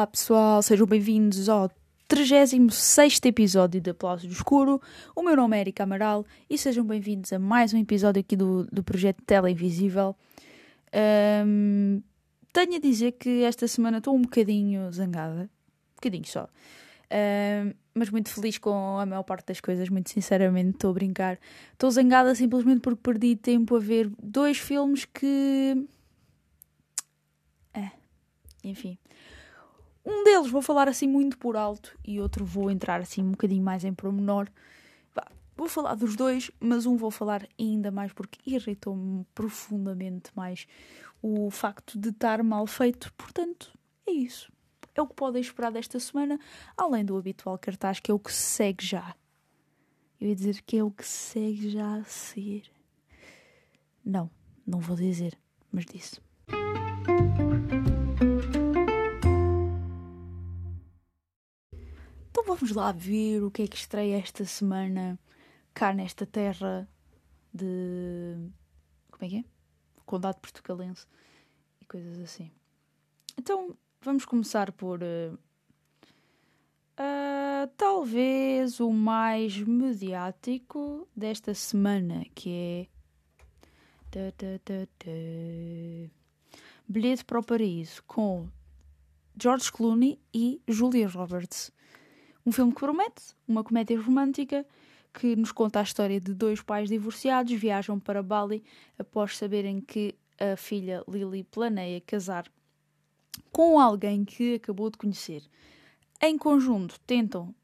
Olá pessoal, sejam bem-vindos ao 36 episódio de Aplausos do Escuro. O meu nome é Erika Amaral e sejam bem-vindos a mais um episódio aqui do, do projeto Tela Invisível. Um, tenho a dizer que esta semana estou um bocadinho zangada, um bocadinho só, um, mas muito feliz com a maior parte das coisas, muito sinceramente, estou a brincar. Estou zangada simplesmente porque perdi tempo a ver dois filmes que. É, enfim. Um deles vou falar assim muito por alto e outro vou entrar assim um bocadinho mais em promenor. Vou falar dos dois, mas um vou falar ainda mais porque irritou-me profundamente mais o facto de estar mal feito. Portanto, é isso. É o que podem esperar desta semana, além do habitual cartaz, que é o que segue já. Eu ia dizer que é o que segue já a seguir. Não, não vou dizer, mas disse. Então vamos lá ver o que é que estreia esta semana cá nesta terra de. Como é que é? Condado Portugalense e coisas assim. Então vamos começar por. Uh, talvez o mais mediático desta semana, que é. Bilhete para o Paraíso, com George Clooney e Julia Roberts. Um filme que promete, uma comédia romântica que nos conta a história de dois pais divorciados viajam para Bali após saberem que a filha Lily planeia casar com alguém que acabou de conhecer. Em conjunto, tentam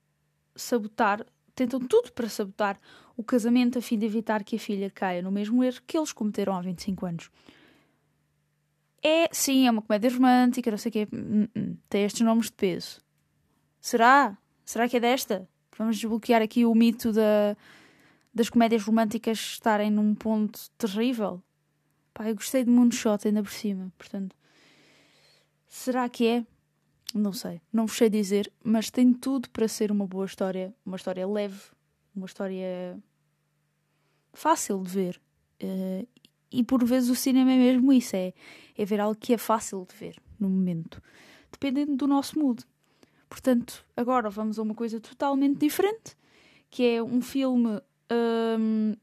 sabotar, tentam tudo para sabotar o casamento a fim de evitar que a filha caia no mesmo erro que eles cometeram há 25 anos. É, sim, é uma comédia romântica, não sei o quê. Hum, hum, tem estes nomes de peso. Será? Será que é desta? Vamos desbloquear aqui o mito da, das comédias românticas estarem num ponto terrível. Pá, eu gostei de Moonshot ainda por cima, portanto. Será que é? Não sei, não vos sei dizer, mas tem tudo para ser uma boa história, uma história leve, uma história fácil de ver. Uh, e por vezes o cinema é mesmo isso, é, é ver algo que é fácil de ver no momento, dependendo do nosso mood. Portanto, agora vamos a uma coisa totalmente diferente, que é um filme um,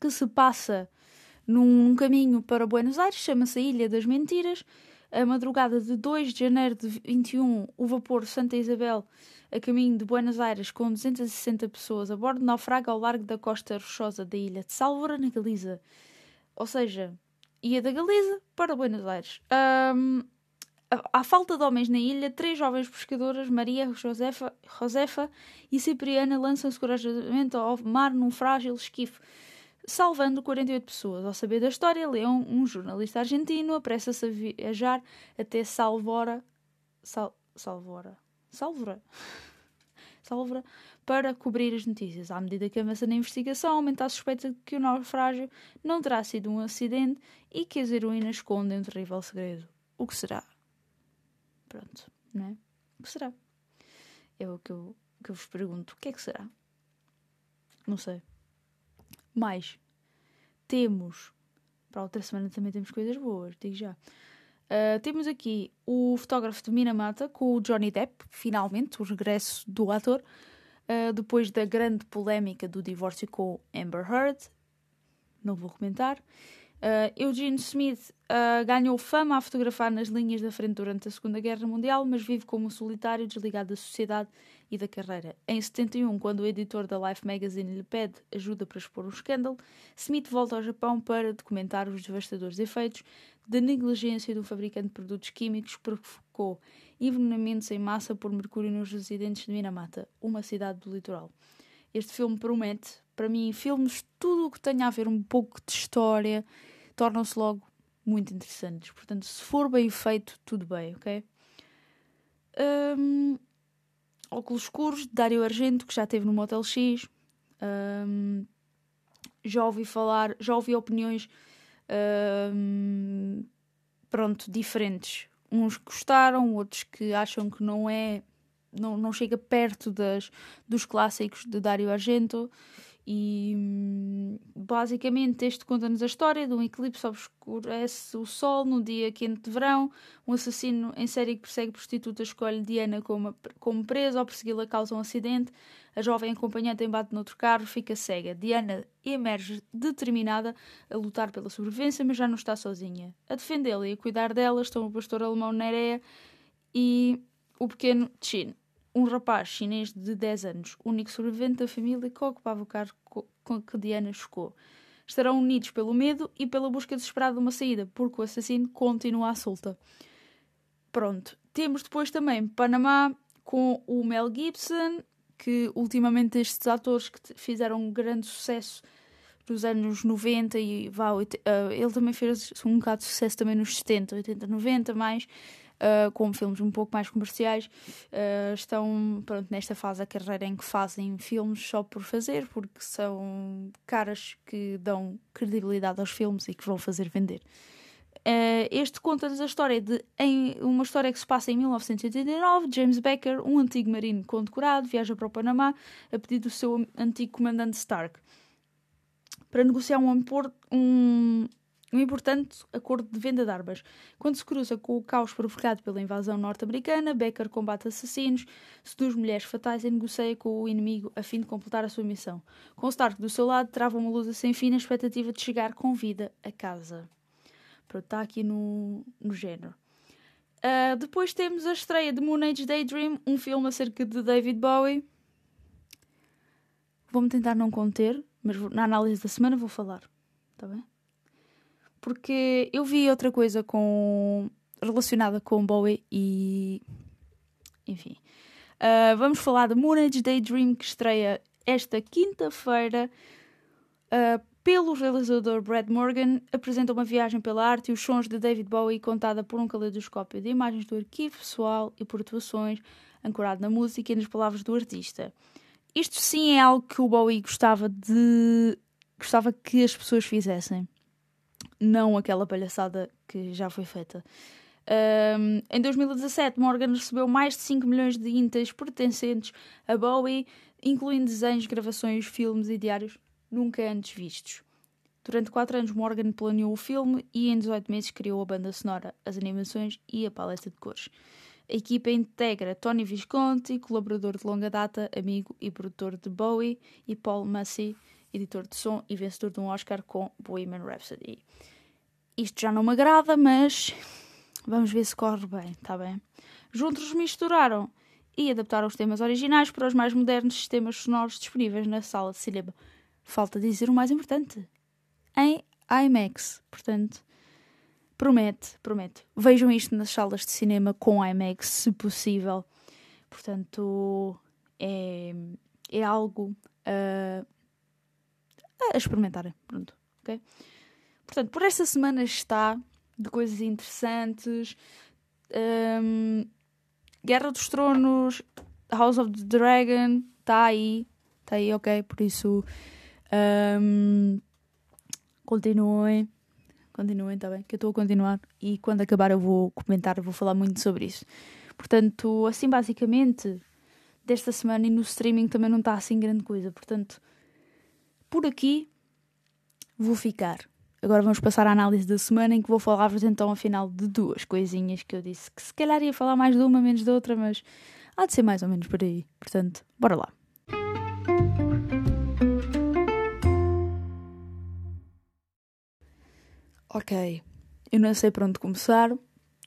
que se passa num caminho para Buenos Aires, chama-se Ilha das Mentiras. A madrugada de 2 de janeiro de 21, o vapor Santa Isabel, a caminho de Buenos Aires, com 260 pessoas a bordo, naufraga ao largo da costa rochosa da ilha de Sálvora, na Galiza. Ou seja, ia da Galiza para Buenos Aires. Um, à falta de homens na ilha, três jovens pescadoras, Maria, Josefa, Josefa e Cipriana, lançam-se corajosamente ao mar num frágil esquife, salvando 48 pessoas. Ao saber da história, Leão, um jornalista argentino, apressa-se a viajar até Salvora. Sal, Salvora. Salvora. Salvora para cobrir as notícias. À medida que avança na investigação, aumenta a suspeita de que o naufrágio não terá sido um acidente e que as heroínas escondem um terrível segredo. O que será? Pronto, não é? O que será? É o que eu, que eu vos pergunto. O que é que será? Não sei. Mais, temos. Para a outra semana também temos coisas boas, digo já. Uh, temos aqui o fotógrafo de Minamata com o Johnny Depp, finalmente, o regresso do ator, uh, depois da grande polémica do divórcio com Amber Heard. Não vou comentar. Uh, Eugene Smith uh, ganhou fama a fotografar nas linhas da frente durante a Segunda Guerra Mundial, mas vive como um solitário desligado da sociedade e da carreira. Em 71, quando o editor da Life Magazine lhe pede ajuda para expor um escândalo, Smith volta ao Japão para documentar os devastadores efeitos da negligência do fabricante de produtos químicos que provocou envenenamentos em massa por mercúrio nos residentes de Minamata, uma cidade do litoral. Este filme promete, para mim, filmes, tudo o que tenha a ver um pouco de história tornam-se logo muito interessantes. Portanto, se for bem feito, tudo bem, ok? Um, óculos escuros, de Dario Argento, que já teve no Motel X. Um, já ouvi falar, já ouvi opiniões um, pronto, diferentes uns que gostaram, outros que acham que não é, não, não chega perto das, dos clássicos de Dario Argento. E basicamente este conta-nos a história de um eclipse obscurece o sol num dia quente de verão. Um assassino em série que persegue prostitutas escolhe Diana como, como presa. Ao persegui-la causa um acidente. A jovem acompanhante embate noutro carro, fica cega. Diana emerge determinada a lutar pela sobrevivência, mas já não está sozinha. A defendê-la e a cuidar dela estão o pastor alemão Nerea e o pequeno Chin um rapaz chinês de 10 anos, único sobrevivente da família que ocupava o carro com que Diana chocou. Estarão unidos pelo medo e pela busca desesperada de uma saída, porque o assassino continua à solta. Pronto. Temos depois também Panamá com o Mel Gibson, que ultimamente estes atores que fizeram um grande sucesso nos anos 90 e vá, uh, ele também fez um bocado de sucesso também nos 70, 80, 90 mais uh, como filmes um pouco mais comerciais, uh, estão pronto, nesta fase da carreira em que fazem filmes só por fazer, porque são caras que dão credibilidade aos filmes e que vão fazer vender. Uh, este conta-nos a história de em, uma história que se passa em 1989. James Becker, um antigo marino condecorado, viaja para o Panamá a pedido do seu antigo comandante Stark para negociar um, um, um importante acordo de venda de armas. Quando se cruza com o caos provocado pela invasão norte-americana, Becker combate assassinos, seduz mulheres fatais e negocia com o inimigo a fim de completar a sua missão. Com Stark do seu lado, trava uma luta sem fim na expectativa de chegar com vida a casa. Pronto, está aqui no, no género. Uh, depois temos a estreia de Moon Age Daydream, um filme acerca de David Bowie. Vou-me tentar não conter, mas na análise da semana vou falar. Está bem? Porque eu vi outra coisa com relacionada com Bowie e enfim. Uh, vamos falar de Moonage Daydream que estreia esta quinta-feira uh, pelo realizador Brad Morgan. Apresenta uma viagem pela arte e os sons de David Bowie contada por um caleidoscópio de imagens do arquivo pessoal e por atuações ancorado na música e nas palavras do artista. Isto sim é algo que o Bowie gostava de gostava que as pessoas fizessem não aquela palhaçada que já foi feita. Um, em 2017, Morgan recebeu mais de 5 milhões de intas pertencentes a Bowie, incluindo desenhos, gravações, filmes e diários nunca antes vistos. Durante 4 anos, Morgan planeou o filme e em 18 meses criou a banda sonora, as animações e a paleta de cores. A equipa integra Tony Visconti, colaborador de longa data, amigo e produtor de Bowie, e Paul Massey, editor de som e vencedor de um Oscar com Bohemian Rhapsody. Isto já não me agrada, mas vamos ver se corre bem, está bem? Juntos misturaram e adaptaram os temas originais para os mais modernos sistemas sonoros disponíveis na sala de cinema. Falta dizer o mais importante: em IMAX. Portanto, promete, promete. Vejam isto nas salas de cinema com IMAX, se possível. Portanto, é, é algo uh, a experimentarem. Pronto, ok? Portanto, por esta semana está de coisas interessantes. Um, Guerra dos Tronos, House of the Dragon, está aí. Está aí, ok? Por isso, um, continuem. Continuem, está bem? Que eu estou a continuar. E quando acabar eu vou comentar, vou falar muito sobre isso. Portanto, assim basicamente, desta semana e no streaming também não está assim grande coisa. Portanto, por aqui vou ficar. Agora vamos passar à análise da semana em que vou falar-vos então afinal de duas coisinhas que eu disse que se calhar ia falar mais de uma, menos de outra, mas há de ser mais ou menos por aí. Portanto, bora lá. Ok, eu não sei para onde começar.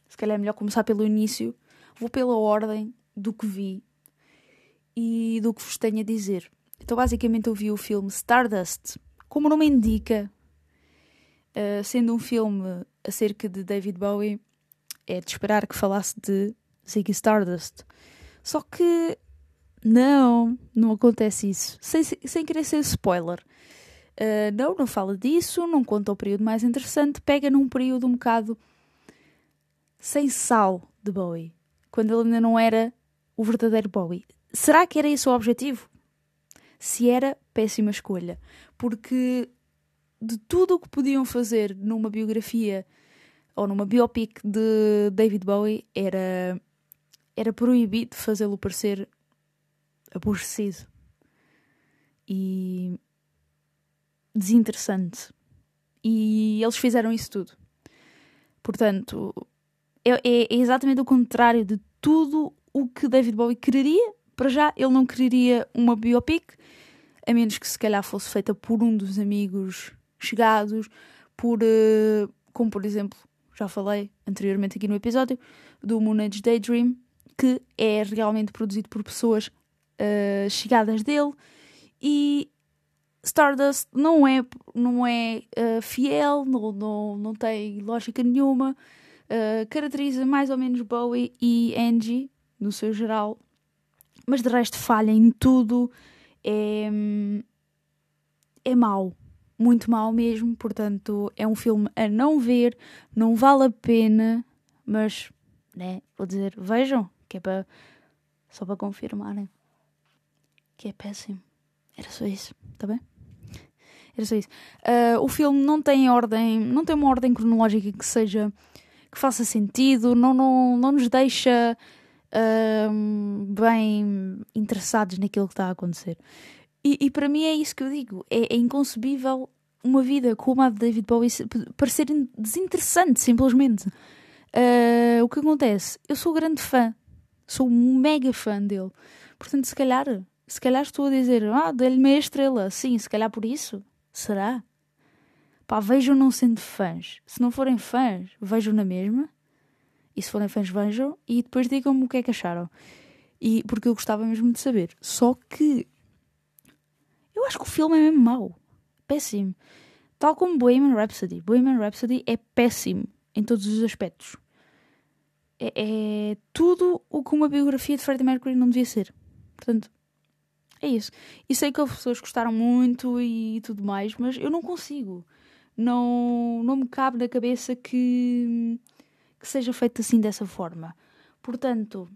Se calhar é melhor começar pelo início. Vou pela ordem do que vi e do que vos tenho a dizer. Então, basicamente, eu vi o filme Stardust. Como o nome indica, Uh, sendo um filme acerca de David Bowie, é de esperar que falasse de Ziggy Stardust. Só que não, não acontece isso. Sem, sem querer ser spoiler. Uh, não, não fala disso, não conta o período mais interessante, pega num período um bocado sem sal de Bowie, quando ele ainda não era o verdadeiro Bowie. Será que era esse o objetivo? Se era, péssima escolha, porque de tudo o que podiam fazer numa biografia ou numa biopic de David Bowie, era, era proibido fazê-lo parecer aborrecido e desinteressante. E eles fizeram isso tudo. Portanto, é, é, exatamente o contrário de tudo o que David Bowie quereria. Para já, ele não quereria uma biopic, a menos que se calhar fosse feita por um dos amigos chegados, por, uh, como por exemplo, já falei anteriormente aqui no episódio, do Moon Age Daydream, que é realmente produzido por pessoas uh, chegadas dele. E Stardust não é, não é uh, fiel, não, não, não tem lógica nenhuma, uh, caracteriza mais ou menos Bowie e Angie, no seu geral, mas de resto falha em tudo, é, é mau, muito mau mesmo, portanto é um filme a não ver, não vale a pena, mas né, vou dizer, vejam, que é para só para confirmarem que é péssimo. Era só isso, tá bem? Era só isso. Uh, o filme não tem ordem, não tem uma ordem cronológica que seja que faça sentido, não, não, não nos deixa uh, bem interessados naquilo que está a acontecer. E, e, para mim é isso que eu digo. É, é inconcebível uma vida como a de David Bowie parecer desinteressante, simplesmente. Uh, o que acontece? Eu sou grande fã, sou um mega fã dele. Portanto, se calhar se calhar estou a dizer, ah, dê-lhe meia estrela. Sim, se calhar por isso. Será? Pá, vejam não sendo fãs. Se não forem fãs, vejam na mesma. E se forem fãs, vejam. E depois digam-me o que é que acharam. E, porque eu gostava mesmo de saber. Só que. Eu acho que o filme é mesmo mau. Péssimo. Tal como Bohemian Rhapsody. Bohemian Rhapsody é péssimo em todos os aspectos. É, é tudo o que uma biografia de Freddie Mercury não devia ser. Portanto, é isso. E sei que as pessoas gostaram muito e tudo mais, mas eu não consigo. Não, não me cabe na cabeça que, que seja feito assim dessa forma. Portanto,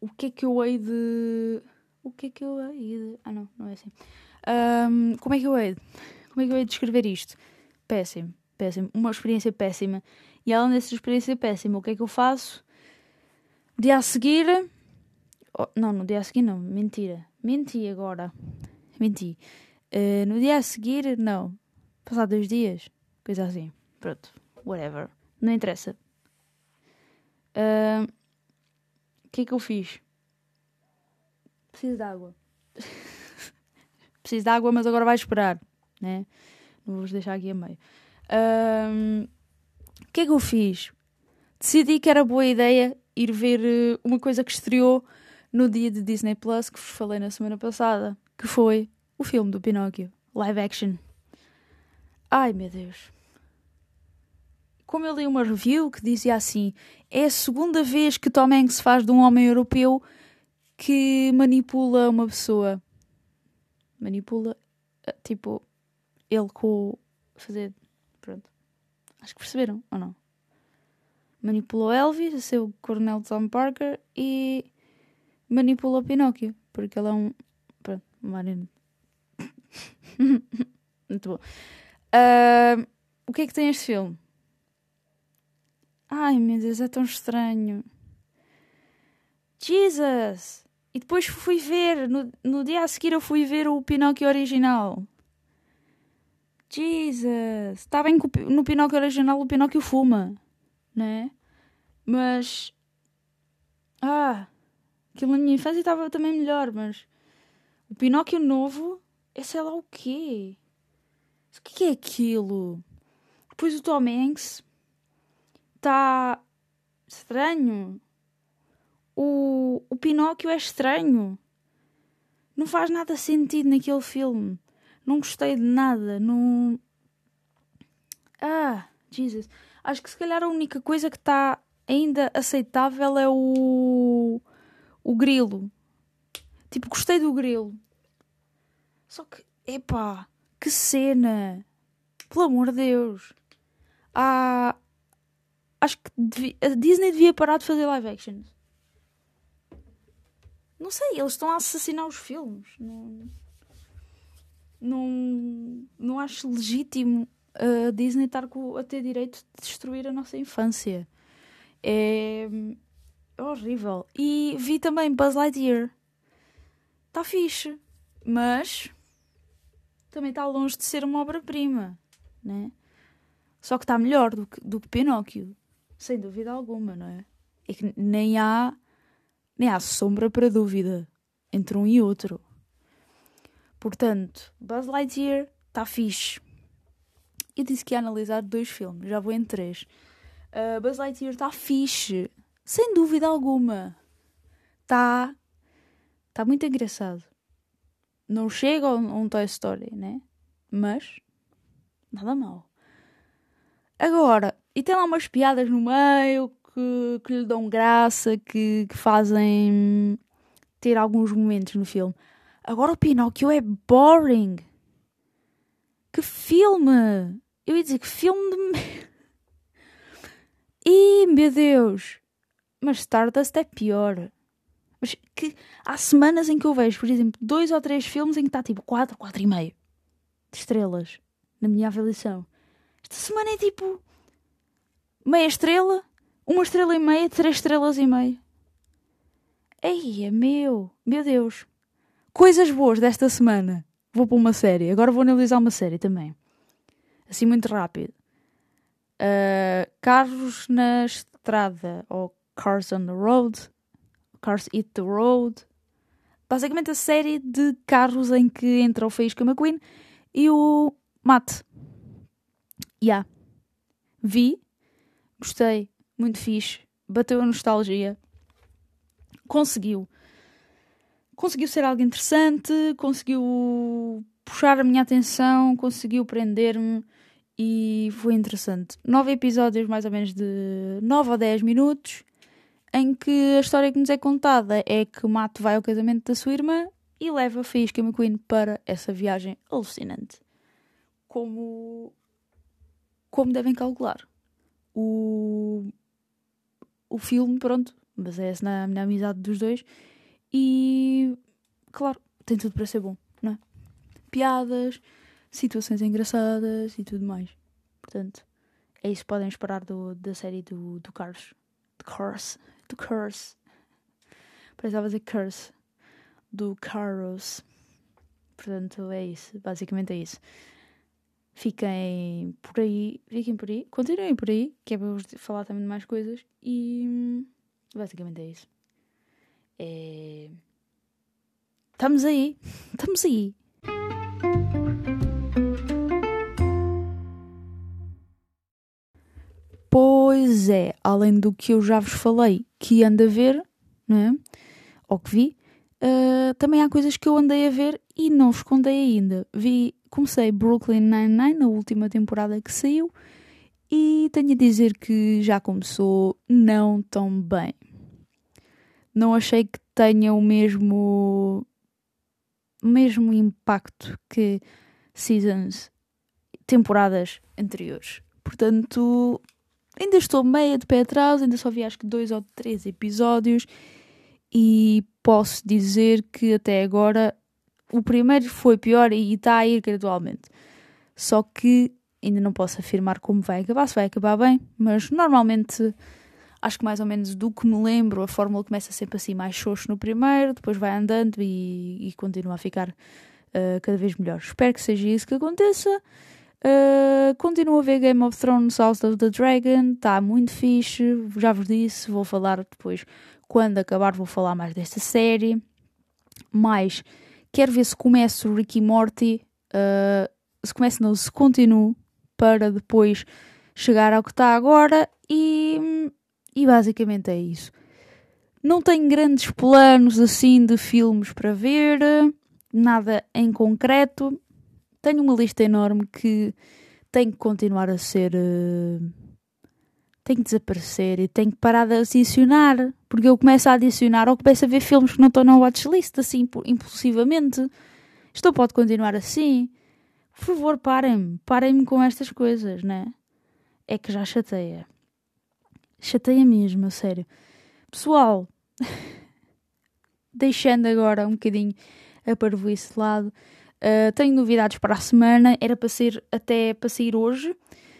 o que é que eu hei de. O que é que eu hei de. Ah, não, não é assim. Um, como é que eu hei de. Como é que eu hei de descrever isto? Péssimo, péssimo. Uma experiência péssima. E além dessa experiência péssima, o que é que eu faço? Dia a seguir. Oh, não, no dia a seguir não, mentira Menti agora. Menti. Uh, no dia a seguir, não. Passar dois dias. Coisa assim. Pronto. Whatever. Não interessa. O uh, que é que eu fiz? Preciso de água. Preciso de água, mas agora vai esperar. Né? Não vou deixar aqui a meio. Uh, o que é que eu fiz? Decidi que era boa ideia ir ver uh, uma coisa que estreou no dia de Disney Plus que vos falei na semana passada, que foi o filme do Pinóquio, live action. Ai meu Deus. Como eu li uma review que dizia assim: é a segunda vez que Tom Hanks faz de um homem europeu que manipula uma pessoa. Manipula, eh, tipo, ele com. fazer. Pronto. Acho que perceberam, ou não? Manipulou Elvis, a ser o Coronel Tom Parker, e manipula o Pinóquio, porque ele é um. Pronto, marionete. Muito bom. Uh, o que é que tem este filme? Ai meu Deus, é tão estranho. Jesus! E depois fui ver, no, no dia a seguir eu fui ver o Pinóquio original. Jesus! Está bem que no Pinóquio original o Pinóquio fuma, né? Mas. Ah! Aquilo na minha infância estava também melhor, mas o Pinóquio novo é sei lá o quê. O que é aquilo? Depois o Tom Hanks está estranho. O, o Pinóquio é estranho. Não faz nada sentido naquele filme. Não gostei de nada. Não. Ah, Jesus. Acho que se calhar a única coisa que está ainda aceitável é o o grilo. Tipo, gostei do grilo. Só que, epá, que cena! Pelo amor de Deus! Ah, acho que devia, a Disney devia parar de fazer live action. Não sei, eles estão a assassinar os filmes. Não, não, não acho legítimo a Disney estar a ter direito de destruir a nossa infância. É, é horrível. E vi também Buzz Lightyear. Está fixe, mas também está longe de ser uma obra-prima, né? Só que está melhor do que, do que Pinóquio, sem dúvida alguma, não é? É que nem há, nem há sombra para dúvida entre um e outro. Portanto, Buzz Lightyear está fixe. Eu disse que ia analisar dois filmes, já vou em três. Uh, Buzz Lightyear está fixe, sem dúvida alguma. Está tá muito engraçado. Não chega a um Toy Story, né? Mas nada mal. Agora, e tem lá umas piadas no meio que, que lhe dão graça, que, que fazem ter alguns momentos no filme. Agora o Pinóquio é boring. Que filme! Eu ia dizer que filme de. Ih, meu Deus! Mas Stardust é pior. Mas que há semanas em que eu vejo, por exemplo, dois ou três filmes em que está tipo 4, 4 e meio de estrelas na minha avaliação. Esta semana é tipo meia estrela, uma estrela e meia, três estrelas e meia. Ei, é meu, meu Deus. Coisas boas desta semana. Vou para uma série. Agora vou analisar uma série também. Assim muito rápido. Uh, carros na estrada ou Cars on the Road Cars Eat the Road. Basicamente a série de carros em que entra o Faísca McQueen e o Matt. Yeah. Vi, gostei, muito fixe, bateu a nostalgia, conseguiu. Conseguiu ser algo interessante, conseguiu puxar a minha atenção, conseguiu prender-me e foi interessante. Nove episódios, mais ou menos de 9 a 10 minutos em que a história que nos é contada é que o Mato vai ao casamento da sua irmã e leva a Faísca McQueen para essa viagem alucinante. Como, como devem calcular. O, o filme, pronto, baseia-se na, na amizade dos dois e, claro, tem tudo para ser bom, não é? Piadas, situações engraçadas e tudo mais. Portanto, é isso que podem esperar do, da série do, do Carlos. De Cars do Curse. Precisava dizer Curse. Do Carlos. Portanto, é isso. Basicamente é isso. Fiquem por aí. Fiquem por aí. Continuem por aí, que é para vos falar também de mais coisas. E basicamente é isso. É... Estamos aí. Estamos aí. Pois é, além do que eu já vos falei que ando a ver, não é? ou que vi, uh, também há coisas que eu andei a ver e não vos contei ainda. Vi, comecei Brooklyn Nine-Nine, na última temporada que saiu, e tenho a dizer que já começou não tão bem. Não achei que tenha o mesmo, mesmo impacto que seasons, temporadas anteriores. Portanto, ainda estou meia de pé atrás, ainda só vi acho que dois ou três episódios e posso dizer que até agora o primeiro foi pior e está a ir gradualmente. Só que ainda não posso afirmar como vai acabar, se vai acabar bem, mas normalmente acho que mais ou menos do que me lembro, a fórmula começa sempre assim mais xoxo no primeiro, depois vai andando e, e continua a ficar uh, cada vez melhor. Espero que seja isso que aconteça. Uh, continuo a ver Game of Thrones House of the Dragon, está muito fixe, já vos disse, vou falar depois, quando acabar vou falar mais desta série. Mas, quero ver se começo Ricky Morty, uh, se começo não, se continuo, para depois chegar ao que está agora e, e basicamente é isso. Não tenho grandes planos assim de filmes para ver, nada em concreto tenho uma lista enorme que tem que continuar a ser. Uh, tem que desaparecer e tem que parar de adicionar. Porque eu começo a adicionar ou começo a ver filmes que não estão na watchlist, assim, impulsivamente. Isto pode continuar assim. Por favor, parem-me. Parem-me com estas coisas, né? É que já chateia. Chateia mesmo, a sério. Pessoal, deixando agora um bocadinho a parvoíce de lado, Uh, tenho novidades para a semana, era para ser até para sair hoje,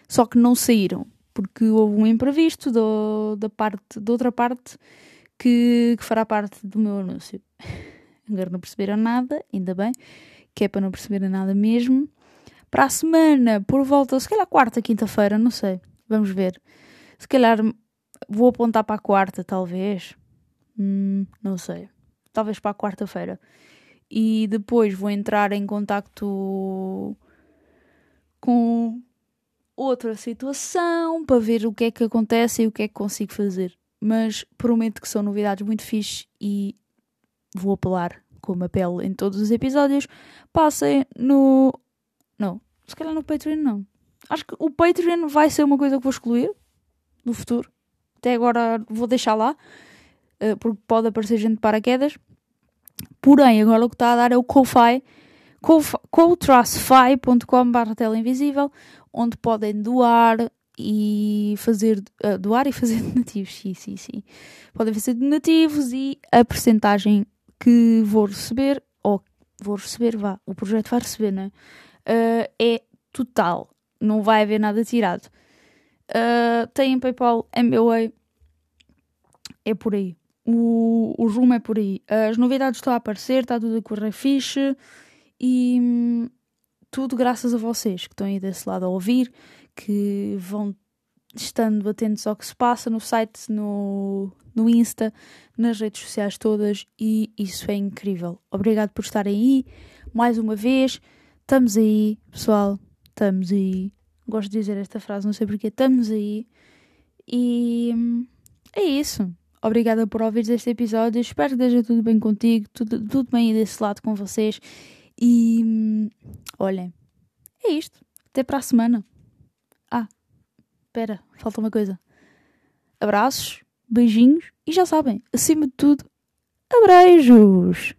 só que não saíram, porque houve um imprevisto do, da parte, de outra parte que, que fará parte do meu anúncio. Agora não perceberam nada, ainda bem, que é para não perceberem nada mesmo. Para a semana, por volta, se calhar quarta, quinta-feira, não sei, vamos ver. Se calhar vou apontar para a quarta, talvez. Hum, não sei. Talvez para a quarta-feira e depois vou entrar em contacto com outra situação para ver o que é que acontece e o que é que consigo fazer. Mas prometo que são novidades muito fixe e vou apelar como apelo em todos os episódios. Passem no. Não, se calhar no Patreon não. Acho que o Patreon vai ser uma coisa que vou excluir no futuro. Até agora vou deixar lá, eh, porque pode aparecer gente de paraquedas. Porém, agora o que está a dar é o Ko-Fi, invisível, onde podem doar e fazer uh, doar e fazer donativos, sim, sim, sim. Podem fazer donativos e a percentagem que vou receber, ou vou receber, vá, o projeto vai receber, né? Uh, é total, não vai haver nada tirado. Uh, tem PayPal, MBWay, é por aí o, o rumo é por aí. As novidades estão a aparecer, está tudo a correr fixe e hum, tudo graças a vocês que estão aí desse lado a ouvir, que vão estando atentos ao que se passa no site, no, no Insta, nas redes sociais todas e isso é incrível. Obrigado por estarem aí mais uma vez. Estamos aí, pessoal. Estamos aí. Gosto de dizer esta frase, não sei porquê. Estamos aí. E hum, é isso. Obrigada por ouvir este episódio. Espero que esteja tudo bem contigo, tudo, tudo bem desse lado com vocês. E hum, olhem, é isto. Até para a semana. Ah, espera, falta uma coisa. Abraços, beijinhos e já sabem, acima de tudo, abreijos!